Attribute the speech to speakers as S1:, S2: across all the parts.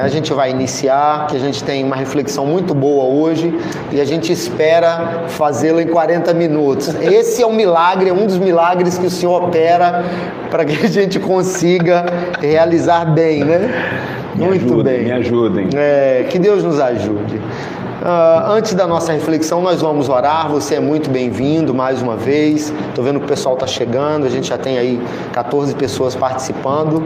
S1: A gente vai iniciar, que a gente tem uma reflexão muito boa hoje e a gente espera fazê-la em 40 minutos. Esse é um milagre, é um dos milagres que o Senhor opera para que a gente consiga realizar bem, né?
S2: Me muito ajudem, bem. Me ajudem.
S1: É, que Deus nos ajude. Uh, antes da nossa reflexão, nós vamos orar. Você é muito bem-vindo mais uma vez. Estou vendo que o pessoal está chegando. A gente já tem aí 14 pessoas participando.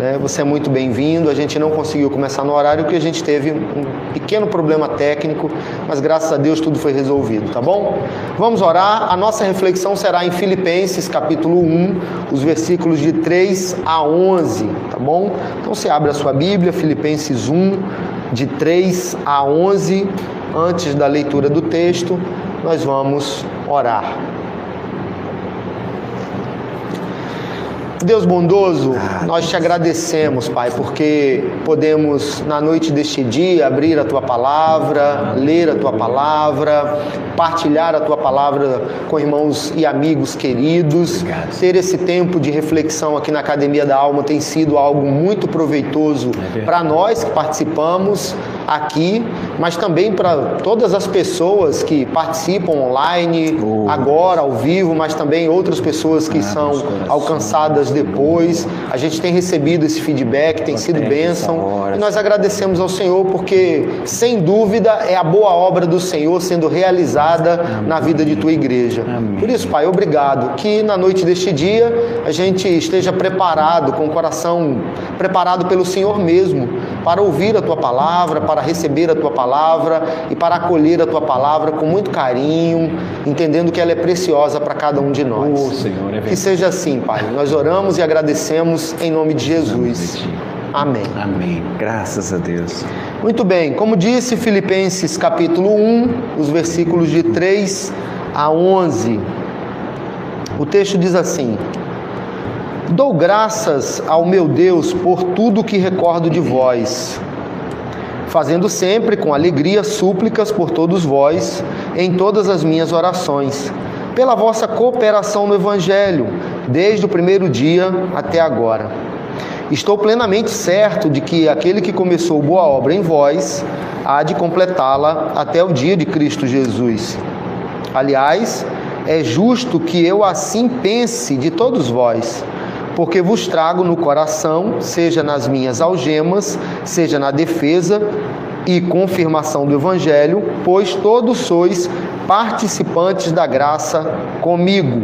S1: Né? Você é muito bem-vindo. A gente não conseguiu começar no horário porque a gente teve um pequeno problema técnico, mas graças a Deus tudo foi resolvido, tá bom? Vamos orar. A nossa reflexão será em Filipenses, capítulo 1, os versículos de 3 a 11, tá bom? Então você abre a sua Bíblia, Filipenses 1, de 3 a 11 antes da leitura do texto, nós vamos orar. Deus bondoso, nós te agradecemos, Pai, porque podemos, na noite deste dia, abrir a tua palavra, ler a tua palavra, partilhar a tua palavra com irmãos e amigos queridos. Obrigado. Ter esse tempo de reflexão aqui na Academia da Alma tem sido algo muito proveitoso é para nós que participamos aqui, mas também para todas as pessoas que participam online, oh. agora ao vivo, mas também outras pessoas que ah, são alcançadas depois. A gente tem recebido esse feedback, tem sido bênção. E nós agradecemos ao Senhor porque, sem dúvida, é a boa obra do Senhor sendo realizada Amém. na vida de tua igreja. Amém. Por isso, Pai, obrigado. Que na noite deste dia a gente esteja preparado, com o coração preparado pelo Senhor mesmo, para ouvir a tua palavra, para receber a tua palavra e para acolher a tua palavra com muito carinho, entendendo que ela é preciosa para cada um de nós. Oh, Senhor, é que seja assim, Pai. Nós oramos oramos e agradecemos em nome de Jesus. Amém.
S2: Amém. Graças a Deus.
S1: Muito bem, como disse Filipenses capítulo 1, os versículos de 3 a 11. O texto diz assim: Dou graças ao meu Deus por tudo que recordo de vós, fazendo sempre com alegria súplicas por todos vós em todas as minhas orações pela vossa cooperação no Evangelho, desde o primeiro dia até agora. Estou plenamente certo de que aquele que começou boa obra em vós há de completá-la até o dia de Cristo Jesus. Aliás, é justo que eu assim pense de todos vós, porque vos trago no coração, seja nas minhas algemas, seja na defesa e confirmação do Evangelho, pois todos sois participantes da graça comigo.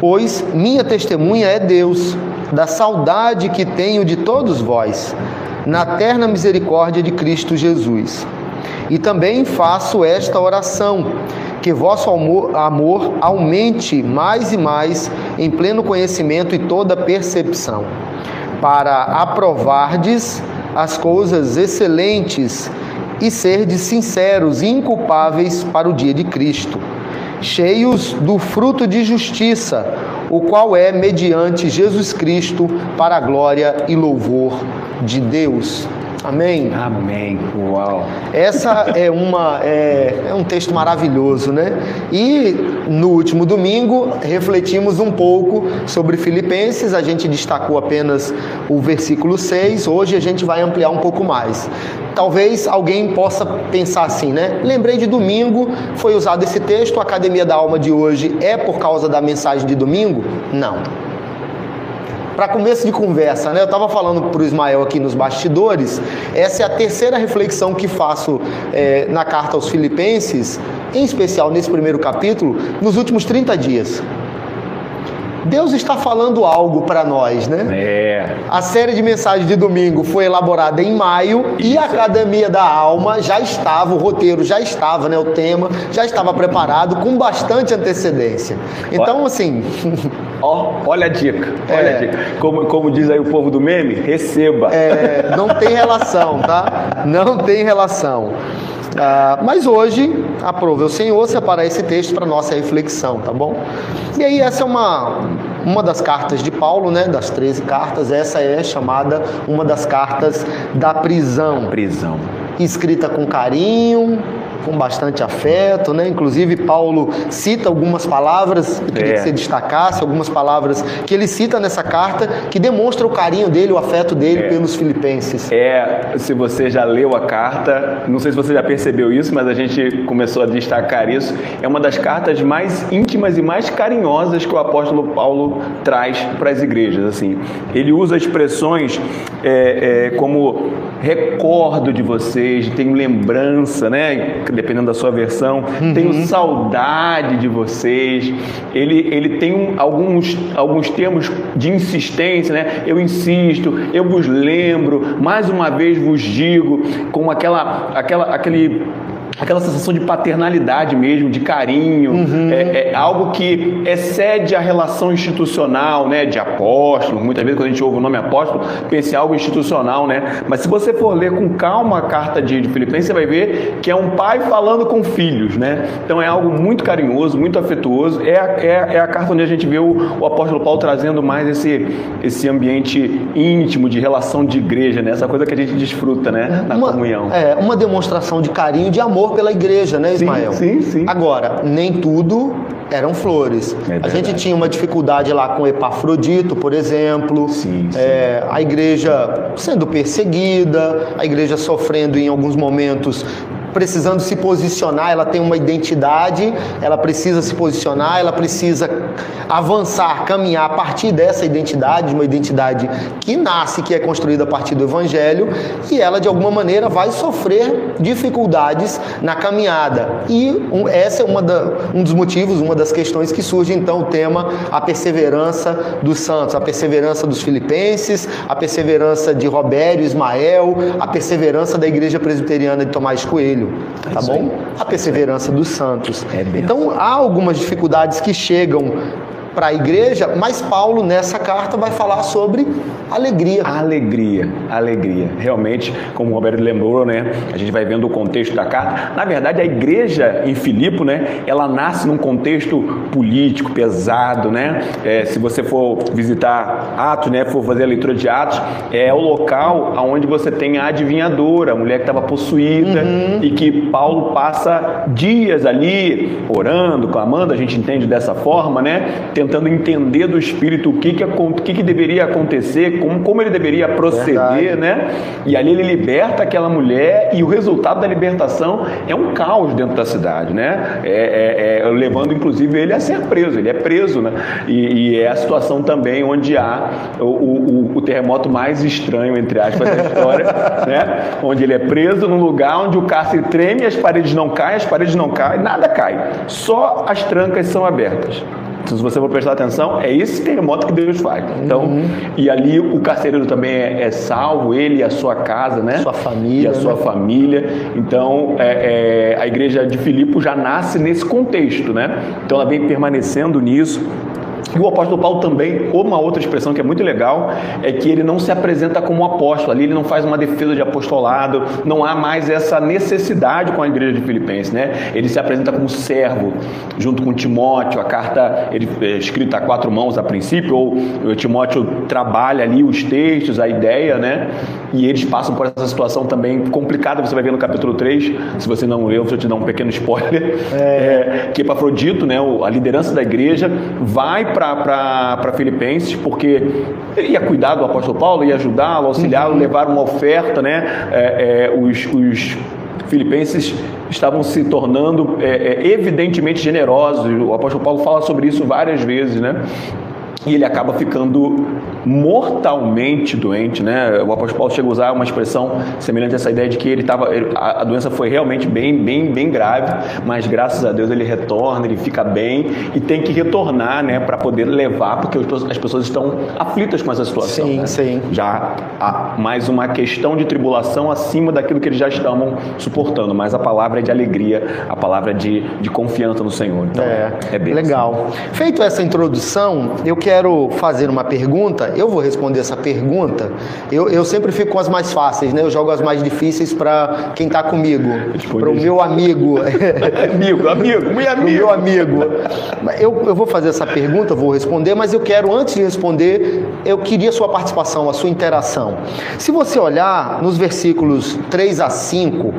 S1: Pois minha testemunha é Deus, da saudade que tenho de todos vós, na terna misericórdia de Cristo Jesus. E também faço esta oração, que vosso amor aumente mais e mais em pleno conhecimento e toda percepção, para aprovardes as coisas excelentes e serdes sinceros e inculpáveis para o dia de Cristo, cheios do fruto de justiça, o qual é mediante Jesus Cristo para a glória e louvor de Deus. Amém?
S2: Amém. Uau.
S1: Essa é, uma, é, é, um texto maravilhoso, né? E no último domingo refletimos um pouco sobre Filipenses, a gente destacou apenas o versículo 6, hoje a gente vai ampliar um pouco mais. Talvez alguém possa pensar assim, né? Lembrei de domingo, foi usado esse texto, a Academia da Alma de hoje é por causa da mensagem de domingo? Não para começo de conversa, né? Eu estava falando para o Ismael aqui nos bastidores, essa é a terceira reflexão que faço é, na carta aos Filipenses, em especial nesse primeiro capítulo, nos últimos 30 dias. Deus está falando algo para nós, né?
S2: É.
S1: A série de mensagens de domingo foi elaborada em maio Isso. e a Academia da Alma já estava, o roteiro já estava, né? O tema já estava preparado com bastante antecedência. Então, assim.
S2: Ó, olha a dica, olha é. a dica. Como, como diz aí o povo do meme, receba.
S1: É, não tem relação, tá? Não tem relação. Ah, mas hoje, aprove o Senhor separar esse texto para nossa reflexão, tá bom? E aí, essa é uma, uma das cartas de Paulo, né? Das 13 cartas, essa é chamada uma das cartas da prisão.
S2: Prisão.
S1: Escrita com carinho, com bastante afeto, né? Inclusive Paulo cita algumas palavras, eu queria
S2: É.
S1: que você destacasse algumas palavras que ele cita nessa carta que demonstra o carinho dele, o afeto dele
S2: É.
S1: pelos filipenses.
S2: É, se você já leu a carta, não sei se você já percebeu isso, mas a gente começou a destacar isso. É uma das cartas mais íntimas e mais carinhosas que o apóstolo Paulo traz para as igrejas. Assim, ele usa expressões é, é, como recordo de vocês, tenho lembrança, né? Dependendo da sua versão, tenho saudade de vocês. Ele, ele tem um- alguns, alguns termos de insistência, né? Eu insisto, eu vos lembro, mais uma vez vos digo, com aquela, aquela, aquele aquela sensação de paternalidade mesmo, de carinho, é, é algo que excede a relação institucional, né, de apóstolo. Muitas vezes quando a gente ouve o nome apóstolo, pensa em algo institucional, né? Mas se você for ler com calma a carta de, de Filipenses, você vai ver que é um pai falando com filhos, né? Então é algo muito carinhoso, muito afetuoso. É, a- é, é a carta onde a gente vê o, o apóstolo Paulo trazendo mais esse, esse ambiente íntimo de relação de igreja, né? Essa coisa que a gente desfruta, né? Na
S1: uma,
S2: comunhão.
S1: É, uma demonstração de carinho, de amor pela igreja, né, Ismael?
S2: sim, sim.
S1: Agora, nem tudo eram flores.
S2: É
S1: a gente tinha uma dificuldade lá com Epafrodito, por exemplo.
S2: Sim, sim.
S1: É, a igreja sendo perseguida, a igreja sofrendo em alguns momentos precisando se posicionar, ela tem uma identidade, ela precisa se posicionar, ela precisa avançar, caminhar a partir dessa identidade, de uma identidade que nasce, que é construída a partir do evangelho, e ela de alguma maneira vai sofrer dificuldades na caminhada. E um, essa é uma da, um dos motivos, uma das questões que surge então o tema a perseverança dos santos, a perseverança dos filipenses, a perseverança de Robério, Ismael, a perseverança da igreja presbiteriana de Tomás Coelho, tá
S2: isso
S1: bom? A perseverança dos santos.
S2: É
S1: então há algumas dificuldades que chegam para a igreja, mas Paulo nessa carta vai falar sobre alegria.
S2: Alegria, alegria. Realmente, como o Roberto lembrou, né? A gente vai vendo o contexto da carta. Na verdade, a igreja em Filipe, né? Ela nasce num contexto político pesado, né? É, se você for visitar Atos, né? For fazer a leitura de Atos, é o local onde você tem a adivinhadora, a mulher que estava possuída e que Paulo passa dias ali orando, clamando. A gente entende dessa forma, né? Tentando entender do Espírito o que que, o que, que deveria acontecer, como, como ele deveria proceder,
S1: Verdade.
S2: né? E ali ele liberta aquela mulher e o resultado da libertação é um caos dentro da cidade, né? É, é- é levando inclusive ele a ser preso, ele é preso, né? E, e é a situação também onde há o, o- o terremoto mais estranho, entre aspas, da história, né? Onde ele é preso num lugar onde o cárcere treme, as paredes não caem, as paredes não caem, nada cai. Só as trancas são abertas. Então, se você for prestar atenção, é esse terremoto que Deus faz. Então, e ali o carcereiro também é, é salvo, ele e a sua casa, né?
S1: Sua família,
S2: E a sua
S1: né?
S2: família. Então, é, é, a igreja de Filipe já nasce nesse contexto, né? Então, ela vem permanecendo nisso. E o apóstolo Paulo também, uma outra expressão que é muito legal, é que ele não se apresenta como apóstolo, ali ele não faz uma defesa de apostolado, não há mais essa necessidade com a igreja de Filipenses, né? Ele se apresenta como servo, junto com Timóteo, a carta ele é escrita a quatro mãos a princípio, ou o Timóteo trabalha ali os textos, a ideia, né? E eles passam por essa situação também complicada, você vai ver no capítulo 3, se você não leu, vou te dar um pequeno spoiler, é, que Epafrodito, né, a liderança da igreja, vai para Filipenses, porque ele ia cuidar do apóstolo Paulo, ia ajudá-lo, auxiliá-lo, levar uma oferta, né? É, é, os, os filipenses estavam se tornando é, é, evidentemente generosos. O apóstolo Paulo fala sobre isso várias vezes, né? E ele acaba ficando mortalmente doente, né? O apóstolo Paulo chega a usar uma expressão semelhante a essa ideia de que ele estava, a, a doença foi realmente bem, bem, bem grave, mas graças a Deus ele retorna, ele fica bem e tem que retornar, né, para poder levar, porque as pessoas estão aflitas com essa situação.
S1: Sim,
S2: né?
S1: sim.
S2: Já há mais uma questão de tribulação acima daquilo que eles já estavam suportando, mas a palavra é de alegria, a palavra é de, de confiança no Senhor. Então,
S1: É,
S2: é bem
S1: legal. Feito essa introdução, eu quero fazer uma pergunta. Eu vou responder essa pergunta. Eu, eu sempre fico com as mais fáceis, né? Eu jogo as mais difíceis para quem está comigo, para o meu amigo.
S2: Amigo, amigo,
S1: Pro
S2: amigo.
S1: meu amigo. Eu, eu vou fazer essa pergunta, vou responder, mas eu quero, antes de responder, eu queria a sua participação, a sua interação. Se você olhar nos versículos 3 a 5,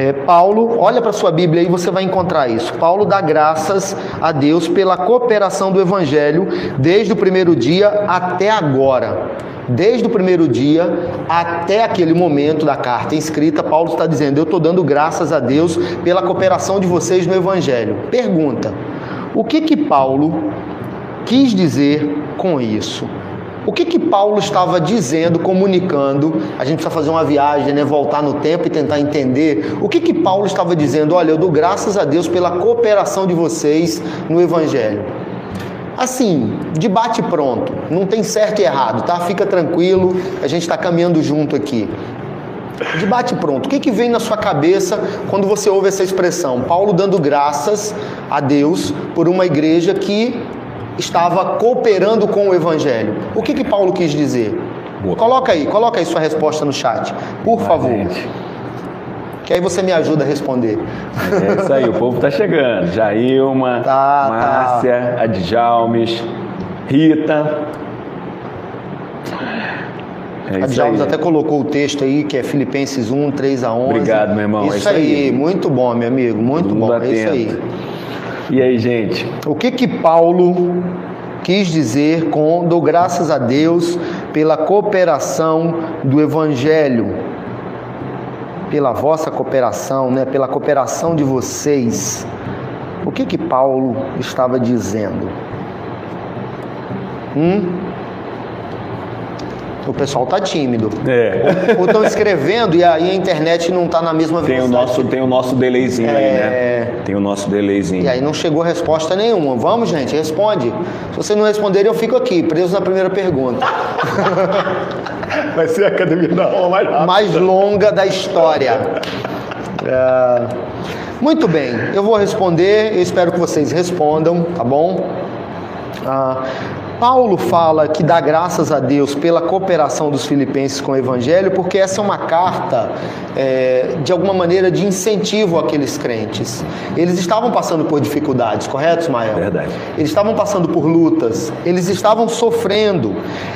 S1: É, Paulo, olha para sua Bíblia e você vai encontrar isso. Paulo dá graças a Deus pela cooperação do Evangelho desde o primeiro dia até agora. Desde o primeiro dia até aquele momento da carta escrita, Paulo está dizendo: Eu estou dando graças a Deus pela cooperação de vocês no Evangelho. Pergunta: o que que Paulo quis dizer com isso? O que que Paulo estava dizendo, comunicando? A gente precisa fazer uma viagem, né? voltar no tempo e tentar entender. O que que Paulo estava dizendo? Olha, eu dou graças a Deus pela cooperação de vocês no Evangelho. Assim, debate pronto, não tem certo e errado, tá? Fica tranquilo, a gente está caminhando junto aqui. Debate pronto. O que, que vem na sua cabeça quando você ouve essa expressão? Paulo dando graças a Deus por uma igreja que estava cooperando com o Evangelho. O que, que Paulo quis dizer? Boa. Coloca aí, coloca aí sua resposta no chat, por favor. Que aí você me ajuda a responder.
S2: É isso aí, o povo tá chegando. Jailma, tá, Márcia, tá. Adjalmes, Rita.
S1: É Adjalmes até colocou o texto aí, que é Filipenses 1, 3 a 11.
S2: Obrigado, meu irmão.
S1: Isso, é isso aí. aí, muito bom, meu amigo, muito Tudo bom.
S2: Atento. É isso aí. E aí, gente?
S1: O que que Paulo quis dizer com dou graças a Deus pela cooperação do evangelho, pela vossa cooperação, né, pela cooperação de vocês. O que que Paulo estava dizendo? Hum? O pessoal tá tímido.
S2: É.
S1: Ou estão escrevendo e aí a internet não tá na mesma
S2: velocidade. Tem o nosso, tem o nosso delayzinho é... aí, né? É. Tem o nosso delayzinho.
S1: E aí não chegou resposta nenhuma. Vamos, gente, responde. Se você não responder, eu fico aqui, preso na primeira pergunta.
S2: Vai ser a academia da aula mais rápida.
S1: Mais longa da história. É... Muito bem, eu vou responder, eu espero que vocês respondam, tá bom? Ah, Paulo fala que dá graças a Deus pela cooperação dos filipenses com o Evangelho, porque essa é uma carta, é, de alguma maneira, de incentivo àqueles crentes. Eles estavam passando por dificuldades, correto, Ismael?
S2: Verdade.
S1: Eles estavam passando por lutas, eles estavam sofrendo.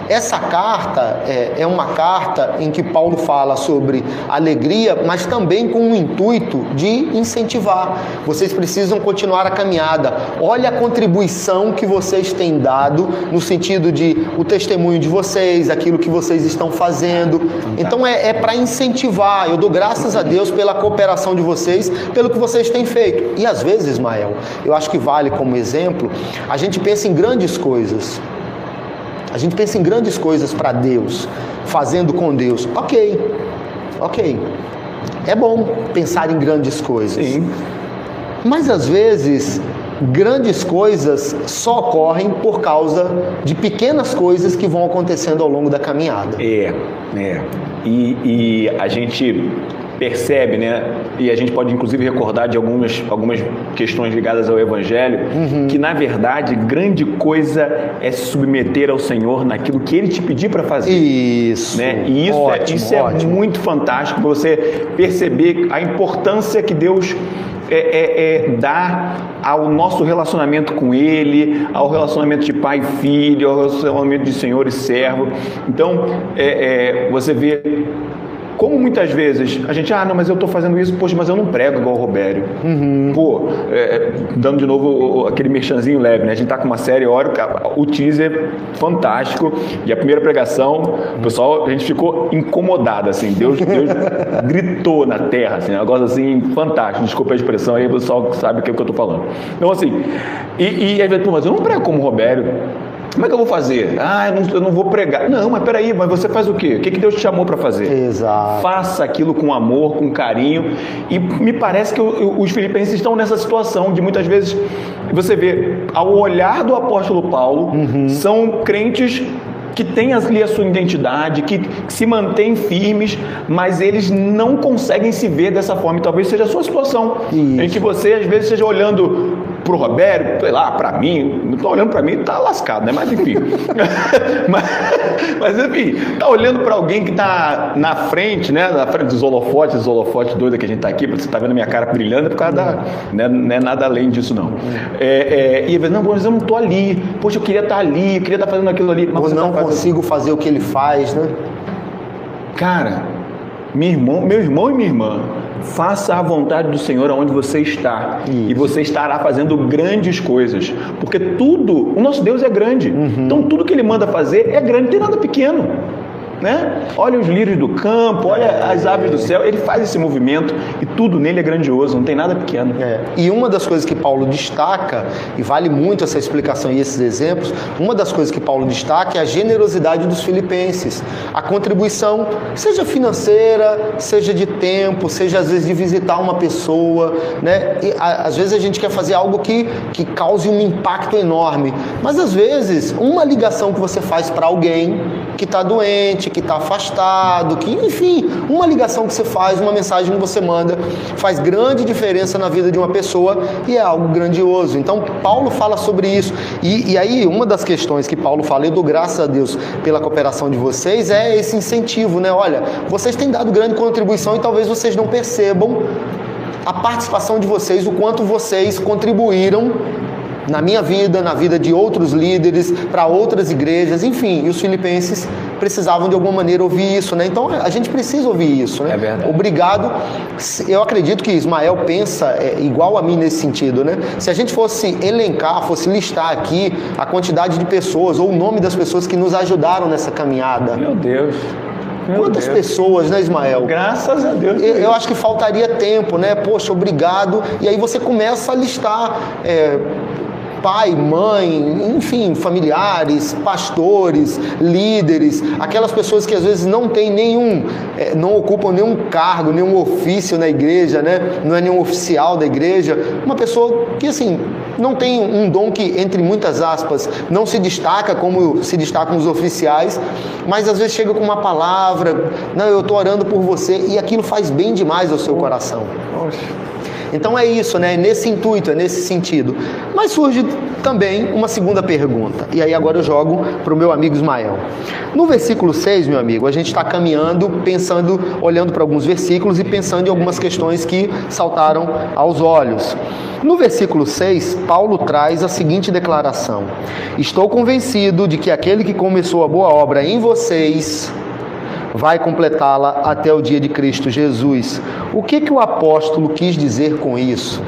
S1: Essa carta é, é uma carta em que Paulo fala sobre alegria, mas também com o intuito de incentivar. Vocês precisam continuar a caminhada. Olha a contribuição que vocês têm dado no sentido de o testemunho de vocês, aquilo que vocês estão fazendo. Então é, é para incentivar. Eu dou graças a Deus pela cooperação de vocês, pelo que vocês têm feito. E às vezes, Ismael, eu acho que vale como exemplo, a gente pensa em grandes coisas. A gente pensa em grandes coisas para Deus, fazendo com Deus. Ok, ok. É bom pensar em grandes coisas.
S2: Sim.
S1: Mas às vezes grandes coisas só ocorrem por causa de pequenas coisas que vão acontecendo ao longo da caminhada.
S2: É, é. E, e a gente percebe, né? E a gente pode inclusive recordar de algumas, algumas questões ligadas ao Evangelho, uhum. que na verdade grande coisa é se submeter ao Senhor naquilo que Ele te pedir para fazer.
S1: Isso.
S2: Né? E isso, é, ótimo, é, isso é muito fantástico você perceber a importância que Deus é, é, é, dar ao nosso relacionamento com Ele, ao relacionamento de pai e filho, ao relacionamento de senhor e servo. Então, é, é você vê como muitas vezes a gente, ah, não, mas eu estou fazendo isso, poxa, mas eu não prego igual o Robério. Uhum. Pô, é, é dando de novo aquele merchanzinho leve, né? A gente tá com uma série, olha, o teaser fantástico, e a primeira pregação, o pessoal, a gente ficou incomodado, assim, Deus, Deus gritou na terra, assim, um negócio assim, fantástico, desculpa a expressão aí, o pessoal sabe o que, é que eu estou falando. Então, assim, e, e vezes, pô, mas eu não prego como o Robério. Como é que eu vou fazer? Ah, eu não, eu não vou pregar. Não, mas peraí, mas você faz o quê? O que, que Deus te chamou para fazer?
S1: Exato.
S2: Faça aquilo com amor, com carinho. E me parece que os filipenses estão nessa situação de muitas vezes você vê, ao olhar do apóstolo Paulo, uhum. são crentes que têm ali a sua identidade, que, que, se mantêm firmes, mas eles não conseguem se ver dessa forma. E talvez seja a sua situação, Isso. em que você às vezes esteja olhando pro Roberto, sei lá, para mim, não tô olhando para mim, tá lascado, né? Mas enfim. mas, mas, enfim, tá olhando para alguém que tá na frente, né? Na frente dos holofotes, dos holofotes doidos que a gente tá aqui, você tá vendo minha cara brilhando, é por causa da. Né? Não é nada além disso, não. É, é, e vezes, não, mas eu não tô ali. Poxa, eu queria estar tá ali, eu queria estar tá fazendo aquilo ali.
S1: Mas
S2: eu
S1: não tá consigo fazer o que ele faz, né?
S2: Cara, meu irmão, meu irmão e minha irmã faça a vontade do Senhor aonde você está. Isso. E você estará fazendo grandes coisas. Porque tudo, o nosso Deus é grande. Uhum. Então tudo que ele manda fazer é grande, não tem nada pequeno né? Olha os lírios do campo, olha as aves do céu. Ele faz esse movimento e tudo nele é grandioso, não tem nada pequeno.
S1: É. E uma das coisas que Paulo destaca, e vale muito essa explicação e esses exemplos, uma das coisas que Paulo destaca é a generosidade dos filipenses. A contribuição, seja financeira, seja de tempo, seja às vezes de visitar uma pessoa, né? E, a, às vezes a gente quer fazer algo que, que cause um impacto enorme, mas às vezes uma ligação que você faz para alguém que está doente, que está afastado, que enfim, uma ligação que você faz, uma mensagem que você manda, faz grande diferença na vida de uma pessoa e é algo grandioso. Então Paulo fala sobre isso. E, e aí, uma das questões que Paulo fala, eu dou graças a Deus pela cooperação de vocês, é esse incentivo, né? Olha, vocês têm dado grande contribuição e talvez vocês não percebam a participação de vocês, o quanto vocês contribuíram na minha vida, na vida de outros líderes, para outras igrejas, enfim, e os filipenses precisavam de alguma maneira ouvir isso, né? Então a gente precisa ouvir isso, né?
S2: É verdade.
S1: Obrigado. Eu acredito que Ismael pensa é, igual a mim nesse sentido, né? Se a gente fosse elencar, fosse listar aqui a quantidade de pessoas ou o nome das pessoas que nos ajudaram nessa caminhada.
S2: Meu Deus. Meu
S1: Quantas Deus. pessoas, né, Ismael?
S2: Graças a Deus.
S1: Eu, eu, acho que faltaria tempo, né? Poxa, obrigado. E aí você começa a listar. É, pai, mãe, enfim, familiares, pastores, líderes, aquelas pessoas que às vezes não têm nenhum, é, não ocupam nenhum cargo, nenhum ofício na igreja, né? Não é nenhum oficial da igreja, uma pessoa que assim não tem um dom que, entre muitas aspas, não se destaca como se destacam os oficiais, mas às vezes chega com uma palavra, não, eu estou orando por você, e aquilo faz bem demais ao seu coração. Poxa. Então é isso, né? É nesse intuito, é nesse sentido. Mas surge também uma segunda pergunta. E aí agora eu jogo para o meu amigo Ismael. No versículo 6, meu amigo, a gente está caminhando, pensando, olhando para alguns versículos e pensando em algumas questões que saltaram aos olhos. No versículo 6, Paulo traz a seguinte declaração: Estou convencido de que aquele que começou a boa obra em vocês vai completá-la até o dia de Cristo Jesus. O que, que o apóstolo quis dizer com isso?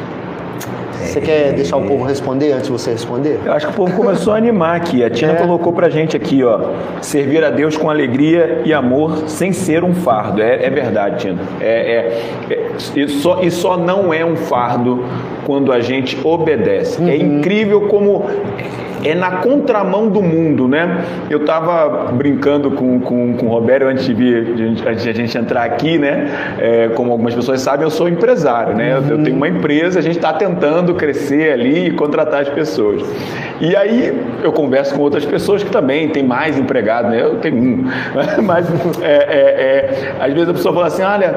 S1: Você quer deixar o povo responder antes de você responder?
S2: Eu acho que o povo começou a animar aqui. A Tina é. colocou pra gente aqui, ó. Servir a Deus com alegria e amor sem ser um fardo. É, é verdade, Tina. É, é, é, e, só, e só não é um fardo quando a gente obedece. É uhum. É incrível como é na contramão do mundo, né? Eu estava brincando com, com, com o Roberto antes de, vir, antes de a gente entrar aqui, né? É, como algumas pessoas sabem, eu sou empresário, né? Eu, eu tenho uma empresa, a gente está tentando crescer ali e contratar as pessoas. E aí eu converso com outras pessoas que também têm mais empregados, né? Eu tenho um. Mas é, é, é, às vezes a pessoa fala assim, olha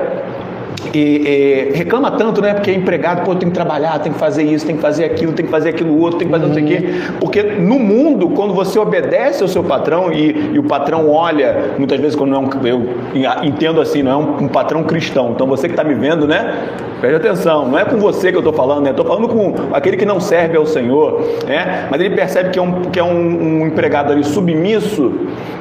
S2: e, e, reclama tanto, né? Porque é empregado, pô, tem que trabalhar, tem que fazer isso, tem que fazer aquilo, tem que fazer aquilo outro, tem que fazer uhum. não sei o quê. Porque no mundo, quando você obedece ao seu patrão e, e, o patrão olha, muitas vezes quando não é um, eu entendo assim, não é um, um patrão cristão. Então você que está me vendo, né? Preste atenção, não é com você que eu estou falando, né? Estou falando com aquele que não serve ao Senhor, né? Mas ele percebe que é um, que é um, um empregado ali submisso,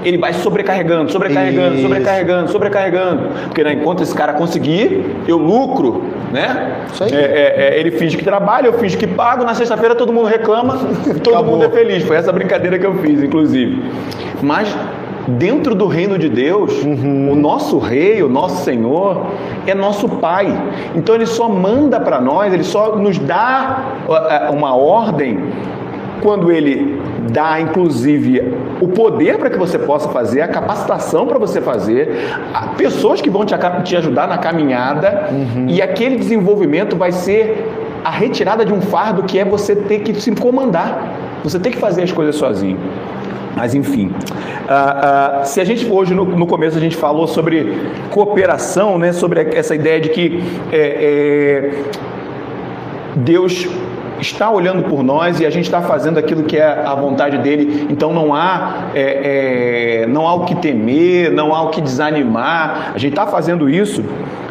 S2: ele vai sobrecarregando, sobrecarregando, sobrecarregando, sobrecarregando. Porque né, enquanto esse cara conseguir, eu lucro, né? Isso aí. É, é, é, ele finge que trabalha, eu finge que pago, na sexta-feira todo mundo reclama, todo Acabou. mundo é feliz. Foi essa brincadeira que eu fiz, inclusive. Mas dentro do reino de Deus, uhum. o nosso rei, o nosso Senhor, é nosso Pai. Então ele só manda para nós, ele só nos dá uma ordem quando ele dá inclusive o poder para que você possa fazer, a capacitação para você fazer, pessoas que vão te, te ajudar na caminhada uhum. e aquele desenvolvimento vai ser a retirada de um fardo que é você ter que se comandar, você ter que fazer as coisas sozinho. Mas enfim, uh, uh, se a gente hoje no, no, começo a gente falou sobre cooperação, né, sobre essa ideia de que é, é, Deus está olhando por nós e a gente está fazendo aquilo que é a vontade dele, então não há, é, é, não há o que temer, não há o que desanimar, a gente está fazendo isso.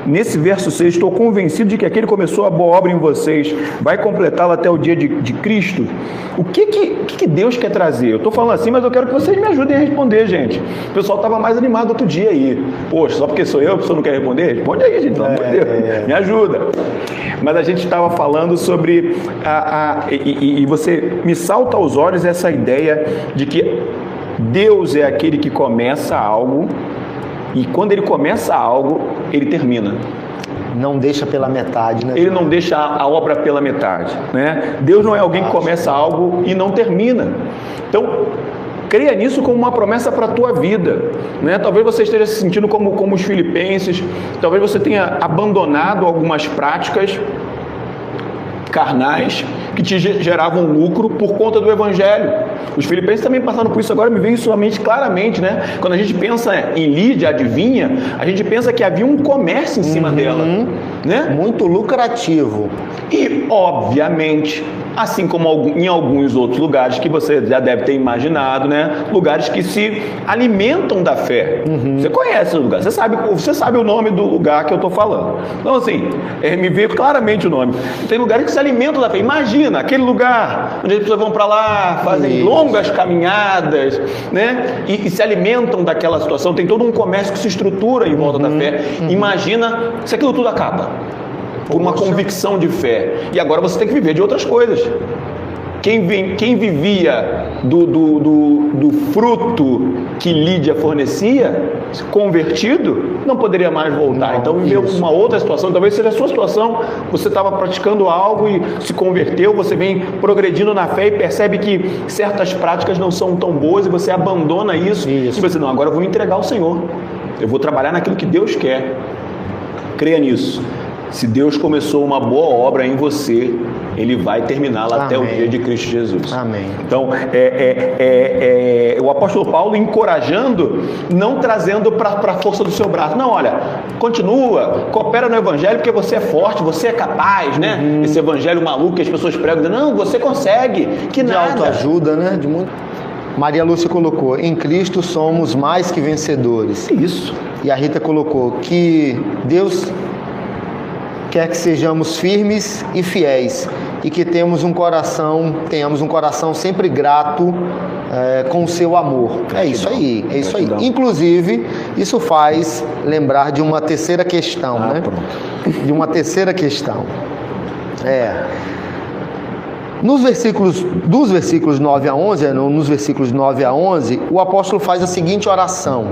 S2: Nesse verso 6, estou convencido de que aquele que começou a boa obra em vocês vai completá-la até o dia de, de Cristo. O que que, que que Deus quer trazer? Eu estou falando assim, mas eu quero que vocês me ajudem a responder, gente. O pessoal estava mais animado outro dia aí. Poxa, só porque sou eu, a pessoa não quer responder? Responde aí, gente, pelo amor de Deus.
S1: É.
S2: Me ajuda. Mas a gente estava falando sobre a, a e, e- e você me salta aos olhos essa ideia de que Deus é aquele que começa algo e quando ele começa algo, ele termina.
S1: Não deixa pela metade, né?
S2: Ele não deixa a obra pela metade, né? Deus não é alguém que começa algo e não termina. Então, creia nisso como uma promessa para a tua vida, né? Talvez você esteja se sentindo como, como os filipenses, talvez você tenha abandonado algumas práticas carnais que te ge- geravam lucro por conta do evangelho. Os filipenses também passaram por isso agora, me vem isso à mente claramente, né? Quando a gente pensa em Lídia, adivinha, a gente pensa que havia um comércio em cima dela, né?
S1: Muito lucrativo.
S2: E, obviamente, assim como em alguns outros lugares que você já deve ter imaginado, né? Lugares que se alimentam da fé. Você conhece o lugar, você sabe, você sabe o nome do lugar que eu estou falando. Então, assim, é, me veio claramente o nome. Tem lugares que se alimentam da fé. Imagina aquele lugar onde as pessoas vão para lá, fazem
S1: Isso.
S2: longas caminhadas, né? E, e se alimentam daquela situação. Tem todo um comércio que se estrutura em volta da fé. Imagina se aquilo tudo acaba por uma convicção de fé. E agora você tem que viver de outras coisas. Quem, vem- quem vivia do, do, do, do fruto que Lídia fornecia, convertido, não poderia mais voltar.
S1: Não,
S2: então viveu
S1: isso.
S2: uma outra situação. Talvez seja a sua situação. Você estava praticando algo e se converteu, você vem progredindo na fé e percebe que certas práticas não são tão boas e você abandona isso.
S1: Isso.
S2: E você, não, agora eu vou entregar ao Senhor. Eu vou trabalhar naquilo que Deus quer. Creia nisso. Se Deus começou uma boa obra em você, Ele vai terminá-la até o dia de Cristo Jesus.
S1: Amém.
S2: Então, é, é- é- é o apóstolo Paulo encorajando, não trazendo para a força do seu braço. Não, olha, continua, coopera no evangelho porque você é forte, você é capaz, né?
S1: Uhum.
S2: Esse evangelho maluco que as pessoas pregam, dizendo, não, você consegue, que
S1: De
S2: nada.
S1: autoajuda, né? De muito... Maria Lúcia colocou: em Cristo somos mais que vencedores.
S2: Isso?
S1: E a Rita colocou que Deus quer que sejamos firmes e fiéis e que temos um coração, tenhamos um coração sempre grato eh, com o seu amor. É isso aí, é isso aí.
S2: Gratidão.
S1: Inclusive, isso faz lembrar de uma terceira questão,
S2: Ah,
S1: né?
S2: pronto.
S1: De uma terceira questão. É. Nos versículos, dos versículos 9 a 11, no- nos versículos 9 a 11, o apóstolo faz a seguinte oração: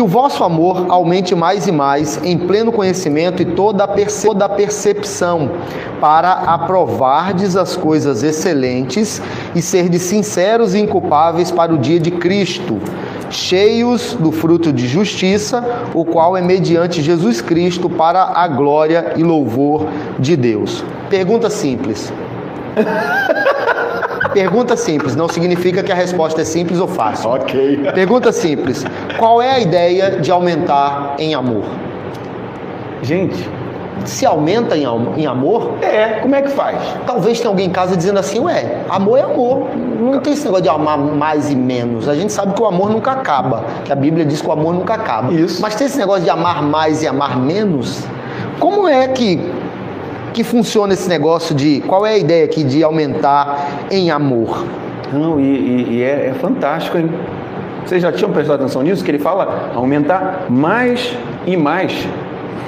S1: Que o vosso amor aumente mais e mais em pleno conhecimento e toda a, perce- percepção, para aprovardes as coisas excelentes e serdes sinceros e inculpáveis para o dia de Cristo, cheios do fruto de justiça, o qual é mediante Jesus Cristo para a glória e louvor de Deus. Pergunta simples. Pergunta simples, não significa que a resposta é simples ou fácil.
S2: Ok.
S1: Pergunta simples: qual é a ideia de aumentar em amor?
S2: Gente,
S1: Se aumenta em, em amor,
S2: é, como é que faz?
S1: talvez tenha alguém em casa dizendo assim: ué, amor é amor. Não tem esse negócio de amar mais e menos. A gente sabe que o amor nunca acaba, que a Bíblia diz que o amor nunca acaba.
S2: Isso.
S1: Mas tem esse negócio de amar mais e amar menos? Como é que, que funciona esse negócio de. Qual é a ideia aqui de aumentar em amor?
S2: Não, e, e- e é, é fantástico, hein? Vocês já tinham prestado atenção nisso? Que ele fala aumentar mais e mais.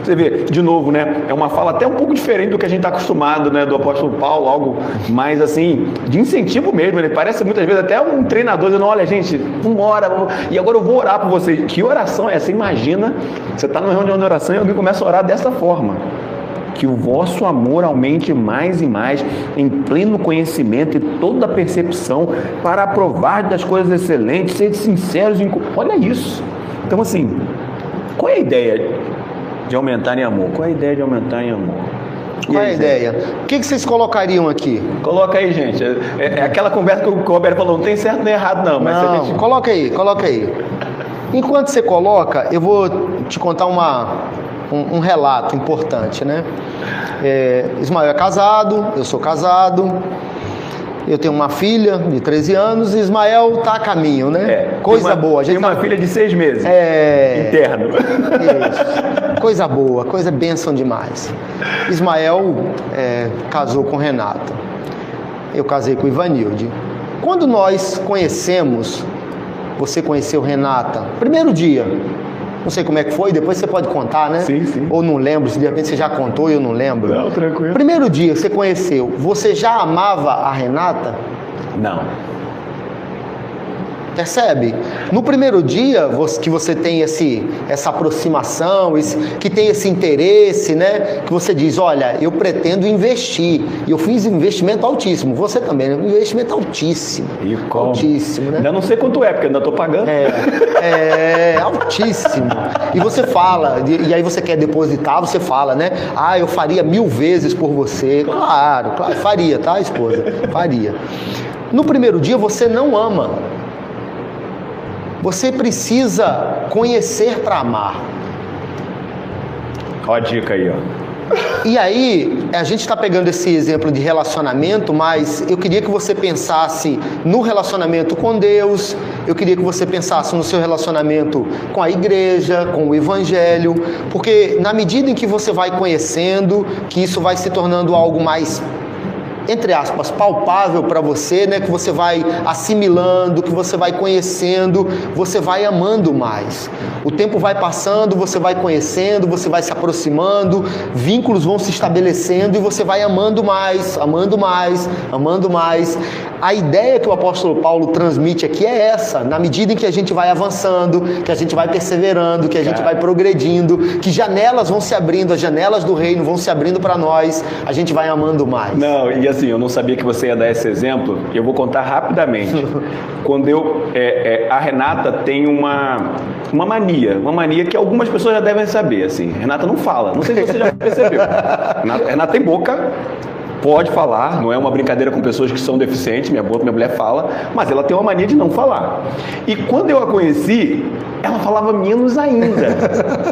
S2: Você vê, de novo, né? É uma fala até um pouco diferente do que a gente está acostumado, né? Do apóstolo Paulo, algo mais assim, de incentivo mesmo. Ele parece muitas vezes até um treinador dizendo: olha, gente, hora, vamos- e agora eu vou orar por vocês. Que oração é essa? Imagina, você está numa reunião de oração e alguém começa a orar dessa forma que o vosso amor aumente mais e mais em pleno conhecimento e toda percepção para aprovar das coisas excelentes, ser sinceros em... Olha isso. Então, assim, qual é a ideia de aumentar em amor? Qual é a ideia de aumentar em amor?
S1: Qual é a ideia? O que que vocês colocariam aqui?
S2: Coloca aí, gente. É, é aquela conversa que o Roberto falou, não tem certo nem errado não, mas
S1: Não,
S2: gente...
S1: coloca aí, coloca aí. Enquanto você coloca, eu vou te contar uma, um, um relato importante, né? É, Ismael é casado, eu sou casado, eu tenho uma filha de 13 anos e Ismael tá a caminho, né?
S2: É,
S1: Coisa
S2: uma-
S1: boa. A gente
S2: Tem uma
S1: tá-
S2: filha de seis meses.
S1: É...
S2: Interno.
S1: Isso. coisa boa, coisa bênção demais. Ismael é, casou com Renata. Eu casei com Ivanilde. Quando nós conhecemos, você conheceu Renata, primeiro dia, não sei como é que foi, depois você pode contar, né?
S2: Sim, sim.
S1: Ou não lembro, se de repente você já contou e eu não lembro.
S2: Não, tranquilo.
S1: Primeiro dia que você conheceu, você já amava a Renata?
S2: Não.
S1: Percebe? No primeiro dia que você tem esse, essa aproximação, esse, que tem esse interesse, né? Que você diz, olha, eu pretendo investir. E eu fiz investimento altíssimo. Você também, né? Investimento altíssimo.
S2: E como?
S1: Altíssimo, né?
S2: Ainda não sei quanto é, porque ainda estou pagando.
S1: É, é, altíssimo. E você fala, e aí você quer depositar, você fala, né? Ah, eu faria mil vezes por você. Claro, claro, faria, tá, esposa? Faria. No primeiro dia você não ama. Você precisa conhecer para amar.
S2: Ó a dica aí, ó.
S1: E aí, a gente está pegando esse exemplo de relacionamento, mas eu queria que você pensasse no relacionamento com Deus, eu queria que você pensasse no seu relacionamento com a igreja, com o evangelho, porque na medida em que você vai conhecendo, que isso vai se tornando algo mais entre aspas, palpável para você, né? Que você vai assimilando, que você vai conhecendo, você vai amando mais. O tempo vai passando, você vai conhecendo, você vai se aproximando, vínculos vão se estabelecendo e você vai amando mais, amando mais, amando mais. A ideia que o apóstolo Paulo transmite aqui é essa, na medida em que a gente vai avançando, que a gente vai perseverando, que a gente vai progredindo, que janelas vão se abrindo, as janelas do reino vão se abrindo para nós, a gente vai amando mais.
S2: Não, e assim, eu não sabia que você ia dar esse exemplo, eu vou contar rapidamente. Quando eu. É, é, a Renata tem uma, uma mania, uma mania que algumas pessoas já devem saber, assim. Renata não fala, não sei se você já percebeu. Renata, Renata tem boca, pode falar, não é uma brincadeira com pessoas que são deficientes, minha, minha mulher fala, mas ela tem uma mania de não falar. E quando eu a conheci, ela falava menos ainda.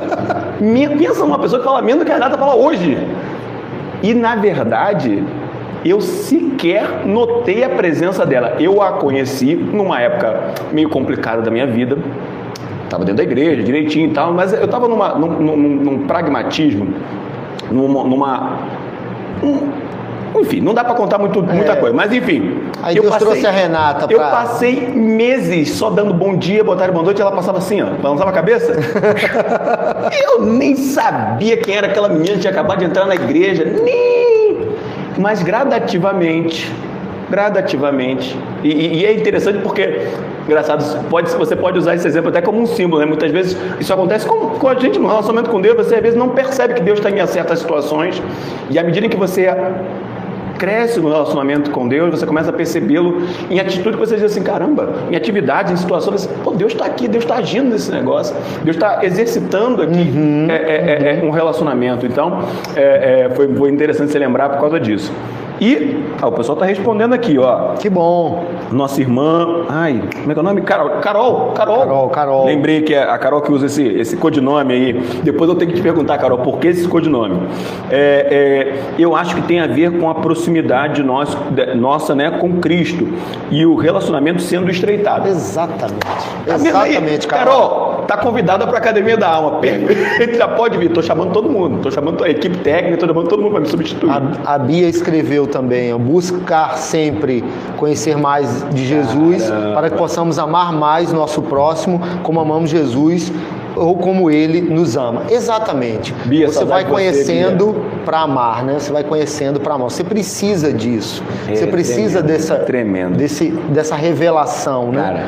S2: Pensa numa pessoa que fala menos do que a Renata fala hoje. E na verdade, eu sequer notei a presença dela. Eu a conheci numa época meio complicada da minha vida. Estava dentro da igreja, direitinho e tal, mas eu estava num, num, num, pragmatismo, numa. numa um, enfim, não dá para contar muito, muita é. coisa, mas enfim.
S1: Aí eu Deus passei, trouxe a Renata
S2: pra... Eu passei meses só dando bom dia, boa tarde, boa noite, e ela passava assim, ó, balançava a cabeça. eu nem sabia quem era aquela menina que tinha acabado de entrar na igreja, nem mas gradativamente, gradativamente. E, e, é interessante porque, engraçado, pode, você pode usar esse exemplo até como um símbolo, né? Muitas vezes isso acontece com, com a gente no relacionamento com Deus, você às vezes não percebe que Deus está em certas situações, e à medida que você cresce no relacionamento com Deus, você começa a percebê-lo em atitude que você diz assim, caramba, em atividade, em situações, pô, Deus está aqui, Deus está agindo nesse negócio, Deus está exercitando aqui uhum, é, é, é, um relacionamento. Então, é, é, foi, foi interessante você lembrar por causa disso. E ah, o pessoal está respondendo aqui, ó.
S1: Que bom.
S2: Nossa irmã. Ai, como é que é o nome? Carol. Carol. Carol.
S1: Carol, Carol.
S2: Lembrei que é a Carol que usa esse, esse codinome aí. Depois eu tenho que te perguntar, Carol, por que esse codinome? É, é, eu acho que tem a ver com a proximidade nossa, nossa né, com Cristo e o relacionamento sendo estreitado.
S1: Exatamente.
S2: Tá Exatamente, Carol. Carol, tá convidada para a Academia da Alma. Perfeito. Já pode vir. Tô chamando todo mundo. Tô chamando a equipe técnica, tô chamando todo mundo para me substituir.
S1: A, a Bia escreveu também, buscar sempre conhecer mais de Jesus, Caramba. para que possamos amar mais nosso próximo, como amamos Jesus ou como ele nos ama. Exatamente. Bia, você vai conhecendo para amar, né? Você vai conhecendo para amar. Você precisa disso. É, você precisa
S2: tremendo,
S1: dessa
S2: tremendo.
S1: Desse, dessa revelação, né?
S2: Cara,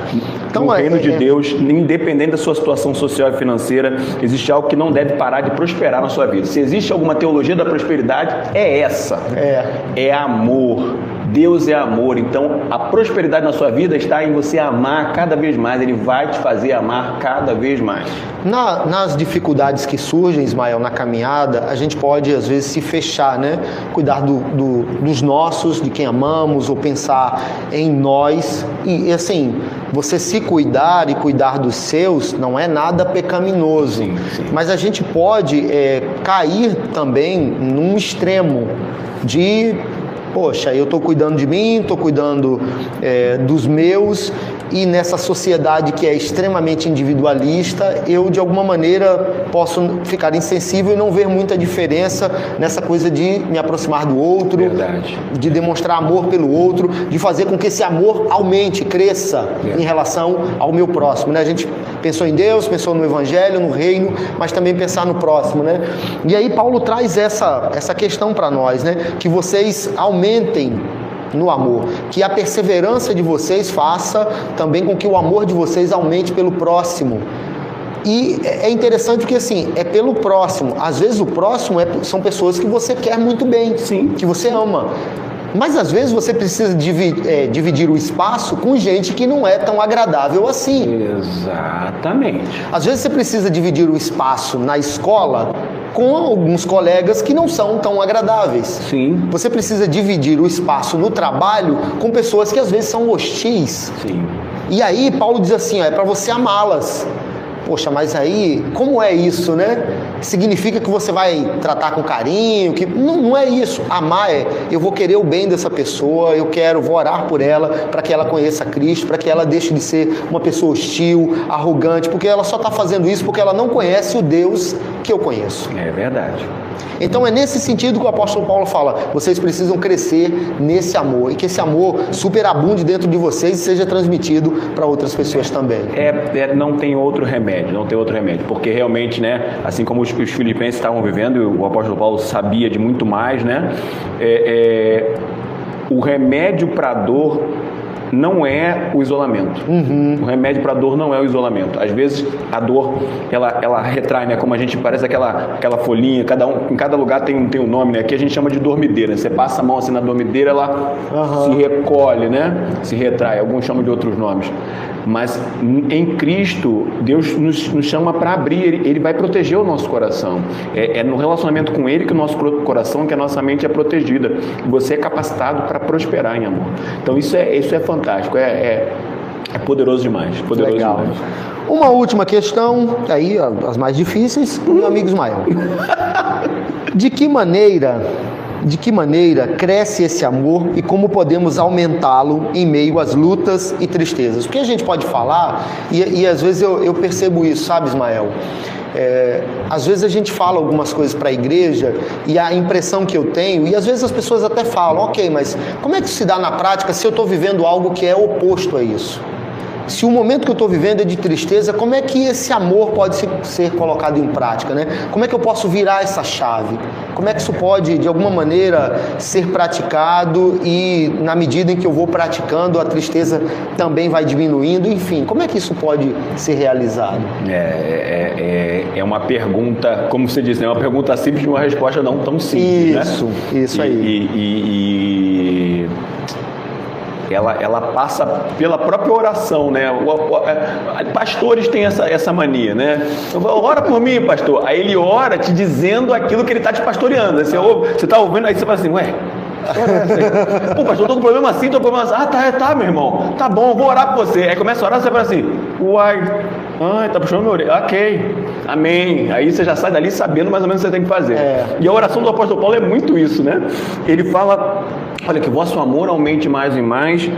S2: então, no é, reino é, de Deus, independente da sua situação social e financeira, existe algo que não deve parar de prosperar na sua vida. Se existe alguma teologia da prosperidade, é essa.
S1: É.
S2: É amor Deus é amor, então a prosperidade na sua vida está em você amar cada vez mais, Ele vai te fazer amar cada vez mais.
S1: Na, nas dificuldades que surgem, Ismael, na caminhada, a gente pode às vezes se fechar, né? Cuidar do, do, dos nossos, de quem amamos, ou pensar em nós. E, e, assim, você se cuidar e cuidar dos seus não é nada pecaminoso. Sim, sim. Mas a gente pode é, cair também num extremo de poxa, eu estou cuidando de mim, estou cuidando é, dos meus e nessa sociedade que é extremamente individualista, eu de alguma maneira posso ficar insensível e não ver muita diferença nessa coisa de me aproximar do outro,
S2: Verdade.
S1: de demonstrar amor pelo outro, de fazer com que esse amor aumente, cresça
S2: É.
S1: em relação ao meu próximo. Né? A gente pensou em Deus, pensou no Evangelho, no Reino, mas também pensar no próximo. Né? E aí Paulo traz essa, essa questão para nós, né? que vocês aumentem no amor, que a perseverança de vocês faça também com que o amor de vocês aumente pelo próximo. E é interessante porque assim, é pelo próximo. Às vezes o próximo é- são pessoas que você quer muito bem,
S2: Sim.
S1: que você ama. Mas às vezes você precisa divi- é, dividir o espaço com gente que não é tão agradável assim.
S2: Exatamente.
S1: Às vezes você precisa dividir o espaço na escola com alguns colegas que não são tão agradáveis.
S2: Sim.
S1: Você precisa dividir o espaço no trabalho com pessoas que às vezes são hostis.
S2: Sim.
S1: E aí Paulo diz assim, ó, é para você amá-las. Poxa, mas aí, como é isso, né? Significa que você vai tratar com carinho, que não, não é isso. Amar é eu vou querer o bem dessa pessoa, eu quero, vou orar por ela para que ela conheça Cristo, para que ela deixe de ser uma pessoa hostil, arrogante, porque ela só está fazendo isso porque ela não conhece o Deus que eu conheço.
S2: É verdade.
S1: Então é nesse sentido que o apóstolo Paulo fala: vocês precisam crescer nesse amor e que esse amor superabunde dentro de vocês e seja transmitido para outras pessoas também.
S2: É, é, não tem outro remédio, não tem outro remédio, porque realmente, né, assim como os, os filipenses estavam vivendo, o apóstolo Paulo sabia de muito mais, né, é, é, o remédio para a dor não é o isolamento. O remédio para a dor não é o isolamento. Às vezes a dor ela, ela retrai, né? Como a gente parece aquela, aquela folhinha, cada um, em cada lugar tem, um- tem um nome, né? Aqui a gente chama de dormideira. Você passa a mão assim na dormideira, ela
S1: Aham.
S2: se recolhe, né? Se retrai. Alguns chamam de outros nomes. Mas em Cristo, Deus nos, nos chama para abrir, ele, ele vai proteger o nosso coração. É, é no relacionamento com Ele que o nosso coração, que a nossa mente é protegida. Você é capacitado para prosperar em amor. Então isso é, isso é fantástico, é, é, é poderoso demais. Poderoso
S1: Legal.
S2: demais.
S1: Uma última questão, aí as mais difíceis, meu amigo Ismael. De que maneira, de que maneira cresce esse amor e como podemos aumentá-lo em meio às lutas e tristezas? Porque a gente pode falar, e, e às vezes eu, eu percebo isso, sabe, Ismael? É, às vezes a gente fala algumas coisas para a igreja e a impressão que eu tenho, e às vezes as pessoas até falam, ok, mas como é que isso se dá na prática se eu estou vivendo algo que é oposto a isso? Se o momento que eu estou vivendo é de tristeza, como é que esse amor pode se- ser colocado em prática, né? Como é que eu posso virar essa chave? Como é que isso pode, de alguma maneira, ser praticado e, na medida em que eu vou praticando, a tristeza também vai diminuindo? Enfim, como é que isso pode ser realizado?
S2: É, é, é, é uma pergunta, como você disse, é uma pergunta simples e uma resposta não tão simples.
S1: Isso,
S2: né?
S1: isso
S2: E-
S1: aí.
S2: E, e- e ela, ela passa pela própria oração, né? O- o- pastores têm essa, essa mania, né? Ora por mim, pastor. Aí ele ora te dizendo aquilo que ele está te pastoreando. Você, ouve, você tá ouvindo, aí você fala assim, ué. É? Pô, pastor, eu tô com problema assim, tô com problema assim. Ah, tá, é, tá, meu irmão. Tá bom, vou orar por você. Aí começa a orar, você fala assim, uai, ai, tá puxando meu orelha. Ok, amém. Aí você já sai dali sabendo mais ou menos o que você tem que fazer.
S1: É.
S2: E a oração do apóstolo Paulo é muito isso, né? Ele fala, olha, que vosso amor aumente mais e mais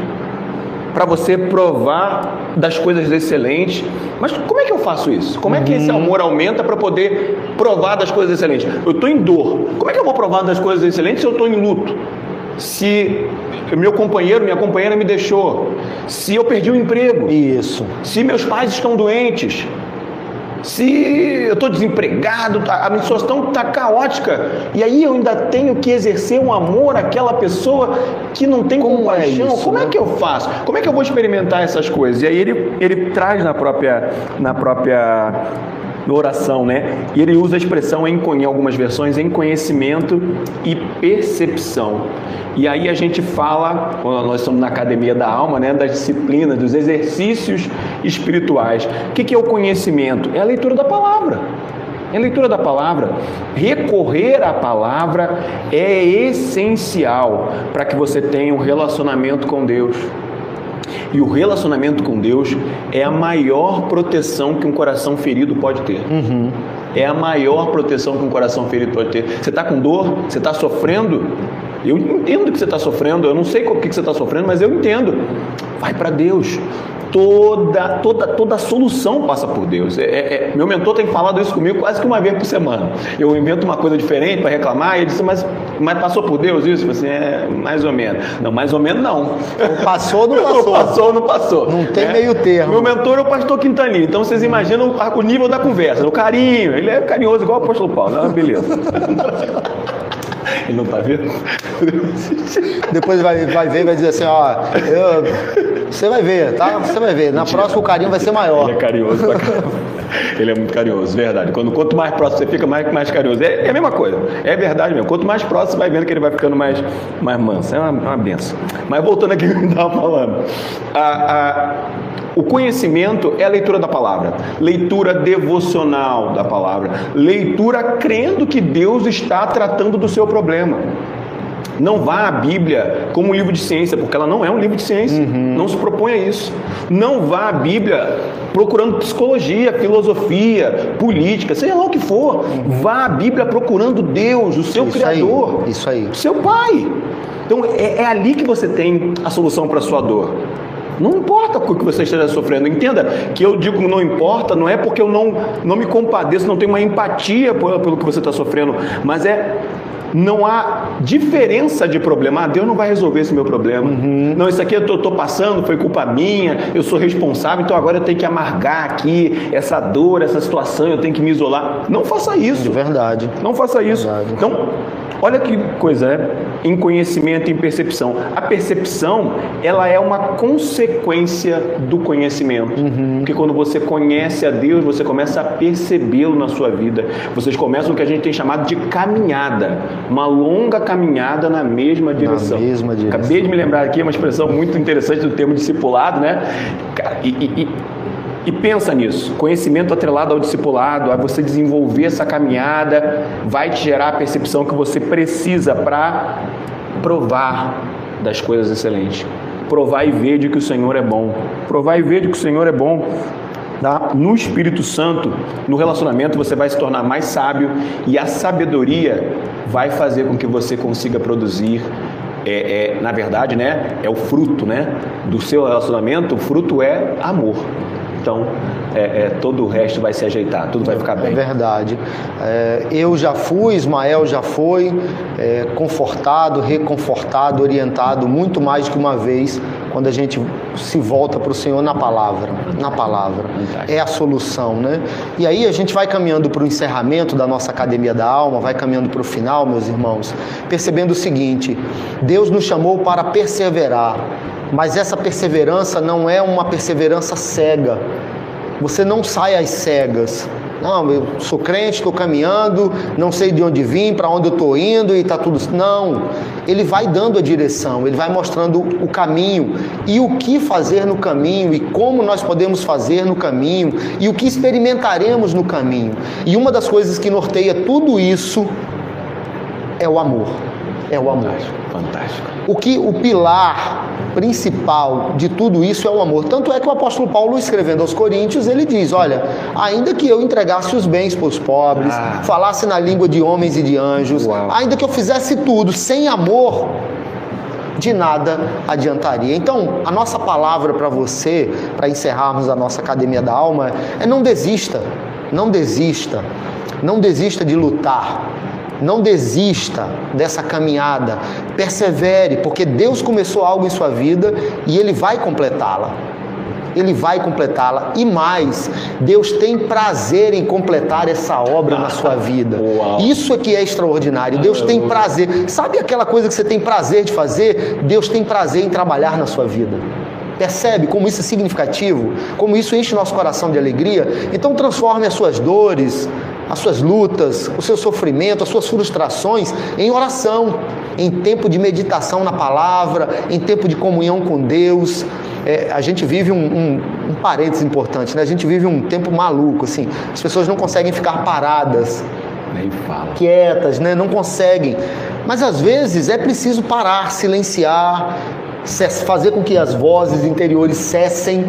S2: para você provar das coisas excelentes. Mas como é que eu faço isso? Como é que esse amor aumenta para poder provar das coisas excelentes? Eu estou em dor. Como é que eu vou provar das coisas excelentes se eu estou em luto? Se meu companheiro, minha companheira me deixou, se eu perdi o emprego,
S1: Isso.
S2: se meus pais estão doentes, se eu estou desempregado, tá- a minha situação está caótica, e aí eu ainda tenho que exercer um amor àquela pessoa que não tem
S1: Como é
S2: compaixão,
S1: isso,
S2: como é
S1: né?
S2: que eu faço? Como é que eu vou experimentar essas coisas? E aí ele, ele traz na própria, na própria oração, né? E ele usa a expressão em, em algumas versões em conhecimento e percepção. E aí a gente fala, quando nós estamos na academia da alma, né, das disciplinas, dos exercícios espirituais. O que é o conhecimento? É a leitura da palavra. É a leitura da palavra. Recorrer à palavra é essencial para que você tenha um relacionamento com Deus. E o relacionamento com Deus é a maior proteção que um coração ferido pode ter. É a maior proteção que um coração ferido pode ter. Você está com dor? Você está sofrendo? Eu entendo que você está sofrendo. Eu não sei o que você está sofrendo, mas eu entendo. Vai para Deus. Toda, toda, toda a solução passa por Deus. É, é, é, meu mentor tem falado isso comigo quase que uma vez por semana. Eu invento uma coisa diferente para reclamar, e ele disse, mas, mas passou por Deus isso? Eu assim, é, mais ou menos. Não, mais ou menos não.
S1: Passou ou não passou?
S2: Não passou não passou.
S1: Não tem é. meio termo.
S2: Meu mentor é o pastor Quintanilha, então vocês imaginam o nível da conversa, o carinho. Ele é carinhoso igual o apóstolo Paulo. Ah, beleza. Ele não tá vendo?
S1: Depois vai, vai ver e vai dizer assim, ó, eu, você vai ver, tá? Você vai ver. Na Mentira. próxima o carinho vai ser maior.
S2: Ele é carinhoso pra Ele é muito carinhoso, verdade. Quando, quanto mais próximo você fica, mais, mais carinhoso. É, é, a mesma coisa, é verdade mesmo. Quanto mais próximo você vai vendo que ele vai ficando mais, mais manso. É uma, uma benção. Mas voltando aqui ao que eu estava falando. A, a, o conhecimento é a leitura da palavra, leitura devocional da palavra, leitura crendo que Deus está tratando do seu problema. Não vá à Bíblia como um livro de ciência, porque ela não é um livro de ciência. Uhum. Não se propõe a isso. Não vá à Bíblia procurando psicologia, filosofia, política, seja lá o que for. Uhum. Vá à Bíblia procurando Deus, o seu isso Criador.
S1: Aí. Isso aí.
S2: Seu Pai. Então é, é ali que você tem a solução para a sua dor. Não importa o que você esteja sofrendo. Entenda que eu digo não importa, não é porque eu não, não me compadeço, não tenho uma empatia pelo que você está sofrendo, mas é não há diferença de problema. Ah, Deus não vai resolver esse meu problema. Uhum. Não, isso aqui eu estou passando, foi culpa minha, eu sou responsável, então agora eu tenho que amargar aqui essa dor, essa situação, eu tenho que me isolar. Não faça isso. De
S1: verdade.
S2: Não faça isso. Verdade. Então, olha que coisa, né? Em conhecimento e em percepção. A percepção, ela é uma consequência do conhecimento. Uhum. Porque quando você conhece a Deus, você começa a percebê-lo na sua vida. Vocês começam o que a gente tem chamado de caminhada uma longa caminhada na mesma direção.
S1: Na mesma direção.
S2: Acabei de me lembrar aqui uma expressão muito interessante do termo discipulado, né? E, e, e, e pensa nisso. Conhecimento atrelado ao discipulado, a você desenvolver essa caminhada, vai te gerar a percepção que você precisa para provar das coisas excelentes. Provar e ver de que o Senhor é bom. Provar e ver de que o Senhor é bom. Tá? No Espírito Santo, no relacionamento, você vai se tornar mais sábio e a sabedoria vai fazer com que você consiga produzir. É, é, na verdade, né, é o fruto né, do seu relacionamento, o fruto é amor. Então, é, é, todo o resto vai se ajeitar, tudo vai ficar bem.
S1: É verdade. É, eu já fui, Ismael já foi, é, confortado, reconfortado, orientado muito mais que uma vez quando a gente se volta para o Senhor na palavra, na palavra. É a solução, né? E aí a gente vai caminhando para o encerramento da nossa academia da alma, vai caminhando para o final, meus irmãos, percebendo o seguinte: Deus nos chamou para perseverar mas essa perseverança não é uma perseverança cega. Você não sai às cegas. Não, eu sou crente, estou caminhando, não sei de onde vim, para onde eu estou indo e está tudo. Não, ele vai dando a direção, ele vai mostrando o caminho e o que fazer no caminho e como nós podemos fazer no caminho e o que experimentaremos no caminho. E uma das coisas que norteia tudo isso é o amor. É o amor.
S2: Fantástico.
S1: O que o pilar principal de tudo isso é o amor. Tanto é que o apóstolo Paulo, escrevendo aos Coríntios, ele diz: Olha, ainda que eu entregasse os bens para os pobres, ah. falasse na língua de homens e de anjos, Uau. ainda que eu fizesse tudo sem amor, de nada adiantaria. Então, a nossa palavra para você, para encerrarmos a nossa academia da alma, é não desista, não desista, não desista de lutar não desista dessa caminhada, persevere, porque Deus começou algo em sua vida e Ele vai completá-la. Ele vai completá-la. E mais, Deus tem prazer em completar essa obra na sua vida. Uau. Isso é que é extraordinário. Deus tem prazer. Sabe aquela coisa que você tem prazer de fazer? Deus tem prazer em trabalhar na sua vida. Percebe como isso é significativo? Como isso enche nosso coração de alegria? Então transforme as suas dores, as suas lutas, o seu sofrimento, as suas frustrações em oração, em tempo de meditação na palavra, em tempo de comunhão com Deus. É, a gente vive um, um, um parênteses importante, né? A gente vive um tempo maluco, assim. As pessoas não conseguem ficar paradas,
S2: Nem fala.
S1: quietas, né? Não conseguem. Mas às vezes é preciso parar, silenciar, fazer com que as vozes interiores cessem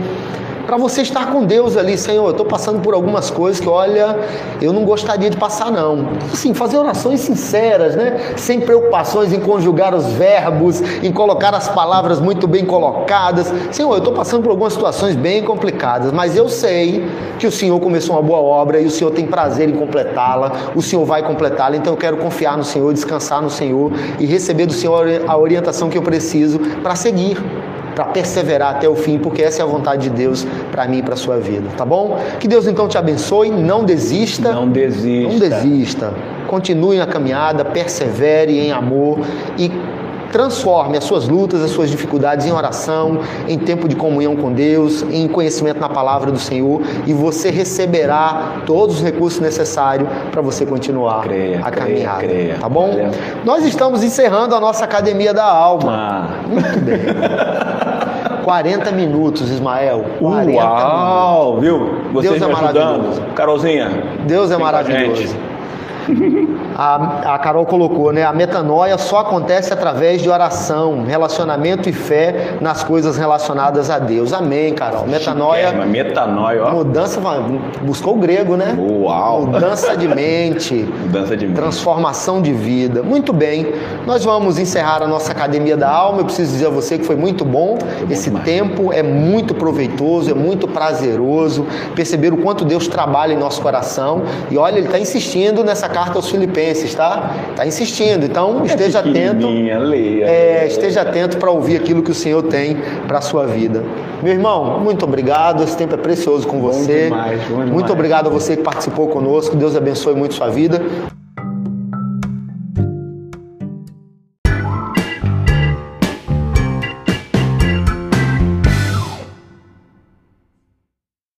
S1: para você estar com Deus ali, Senhor, eu estou passando por algumas coisas que, olha, eu não gostaria de passar não. Assim, fazer orações sinceras, né? Sem preocupações em conjugar os verbos, em colocar as palavras muito bem colocadas. Senhor, eu estou passando por algumas situações bem complicadas, mas eu sei que o Senhor começou uma boa obra e o Senhor tem prazer em completá-la. O Senhor vai completá-la, então eu quero confiar no Senhor, descansar no Senhor e receber do Senhor a orientação que eu preciso para seguir para perseverar até o fim, porque essa é a vontade de Deus para mim e para sua vida, tá bom? Que Deus então te abençoe, não desista.
S2: Não desista.
S1: Não desista. Continue na caminhada, persevere em amor e transforme as suas lutas, as suas dificuldades em oração, em tempo de comunhão com Deus, em conhecimento na palavra do Senhor e você receberá todos os recursos necessários para você continuar
S2: creia,
S1: a caminhada.
S2: Creia, creia.
S1: Tá bom? Nós estamos encerrando a nossa Academia da Alma.
S2: Ah.
S1: Muito bem. 40 minutos, Ismael. 40
S2: Uau, minutos. viu? Vocês Deus é maravilhoso. Carolzinha.
S1: Deus é maravilhoso. A, a Carol colocou, né? A metanoia só acontece através de oração, relacionamento e fé nas coisas relacionadas a Deus. Amém, Carol. Metanoia.
S2: Chiquérrima, metanoia, ó.
S1: Mudança, buscou o grego, né?
S2: Uau!
S1: Mudança de mente.
S2: Mudança de mente.
S1: Transformação de vida. Muito bem. Nós vamos encerrar a nossa Academia da Alma. Eu preciso dizer a você que foi muito bom. Foi Esse muito tempo é muito proveitoso, é muito prazeroso. Perceber o quanto Deus trabalha em nosso coração. E olha, ele está insistindo nessa carta aos Filipenses, tá? Está insistindo. Então, é esteja atento.
S2: Leia,
S1: é, esteja atento para ouvir aquilo que o Senhor tem para a sua vida. Meu irmão, muito obrigado. Esse tempo é precioso com você.
S2: Bom demais, bom demais.
S1: Muito obrigado a você que participou conosco. Deus abençoe muito sua vida.